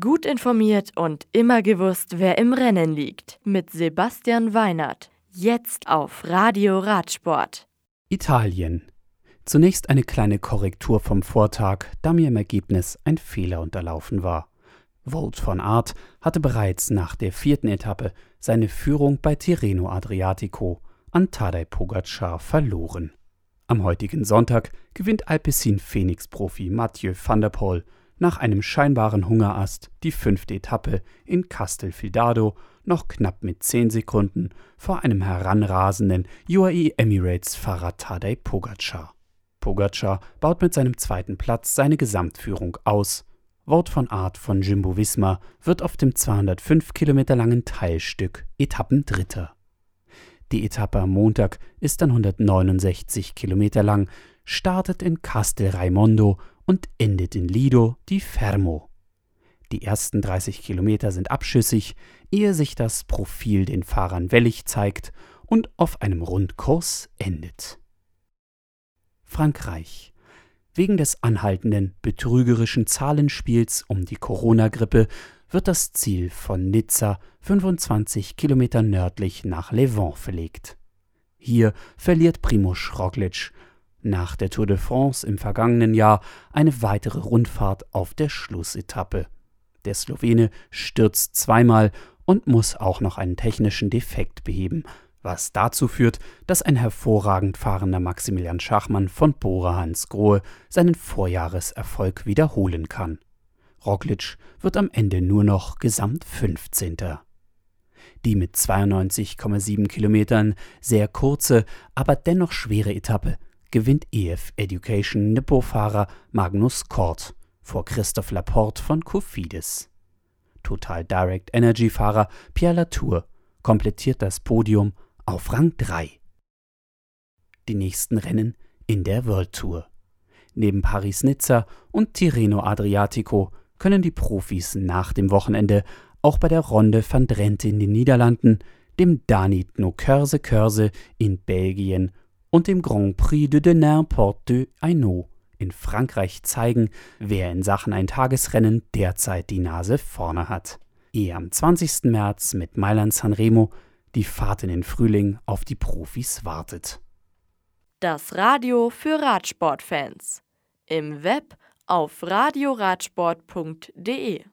Gut informiert und immer gewusst, wer im Rennen liegt. Mit Sebastian Weinert. Jetzt auf Radio Radsport. Italien. Zunächst eine kleine Korrektur vom Vortag, da mir im Ergebnis ein Fehler unterlaufen war. Wout von Art hatte bereits nach der vierten Etappe seine Führung bei Tirreno Adriatico an Tadej Pogacar verloren. Am heutigen Sonntag gewinnt Alpecin Phoenix-Profi Mathieu van der Poel nach einem scheinbaren Hungerast die fünfte Etappe in Castelfidardo noch knapp mit 10 Sekunden vor einem heranrasenden UAE Emirates-Fahrer Tadej Pogacar. Pogacar baut mit seinem zweiten Platz seine Gesamtführung aus. Wort von Art von Jimbo Visma wird auf dem 205 Kilometer langen Teilstück Etappendritter. Die Etappe am Montag ist dann 169 Kilometer lang, startet in Castel Raimondo und endet in Lido di Fermo. Die ersten 30 Kilometer sind abschüssig, ehe sich das Profil den Fahrern wellig zeigt und auf einem Rundkurs endet. Frankreich. Wegen des anhaltenden betrügerischen Zahlenspiels um die Corona-Grippe wird das Ziel von Nizza 25 Kilometer nördlich nach Levant verlegt. Hier verliert Primoz Roglic nach der Tour de France im vergangenen Jahr eine weitere Rundfahrt auf der Schlussetappe. Der Slowene stürzt zweimal und muss auch noch einen technischen Defekt beheben, was dazu führt, dass ein hervorragend fahrender Maximilian Schachmann von Bora Hansgrohe seinen Vorjahreserfolg wiederholen kann. Roglic wird am Ende nur noch Gesamt 15. Die mit 92,7 Kilometern sehr kurze, aber dennoch schwere Etappe gewinnt EF Education Nippo-Fahrer Magnus Kort vor Christoph Laporte von Cofidis. Total Direct Energy-Fahrer Pierre Latour komplettiert das Podium auf Rang 3. Die nächsten Rennen in der World Tour. Neben Paris-Nizza und Tirreno Adriatico können die Profis nach dem Wochenende auch bei der Ronde van Drenthe in den Niederlanden, dem Danit No Körse Körse in Belgien und dem Grand Prix de Denain Porte de Hainaut in Frankreich zeigen, wer in Sachen ein Tagesrennen derzeit die Nase vorne hat. Ehe am 20. März mit Mailand Sanremo die Fahrt in den Frühling auf die Profis wartet. Das Radio für Radsportfans. Im Web auf radioradsport.de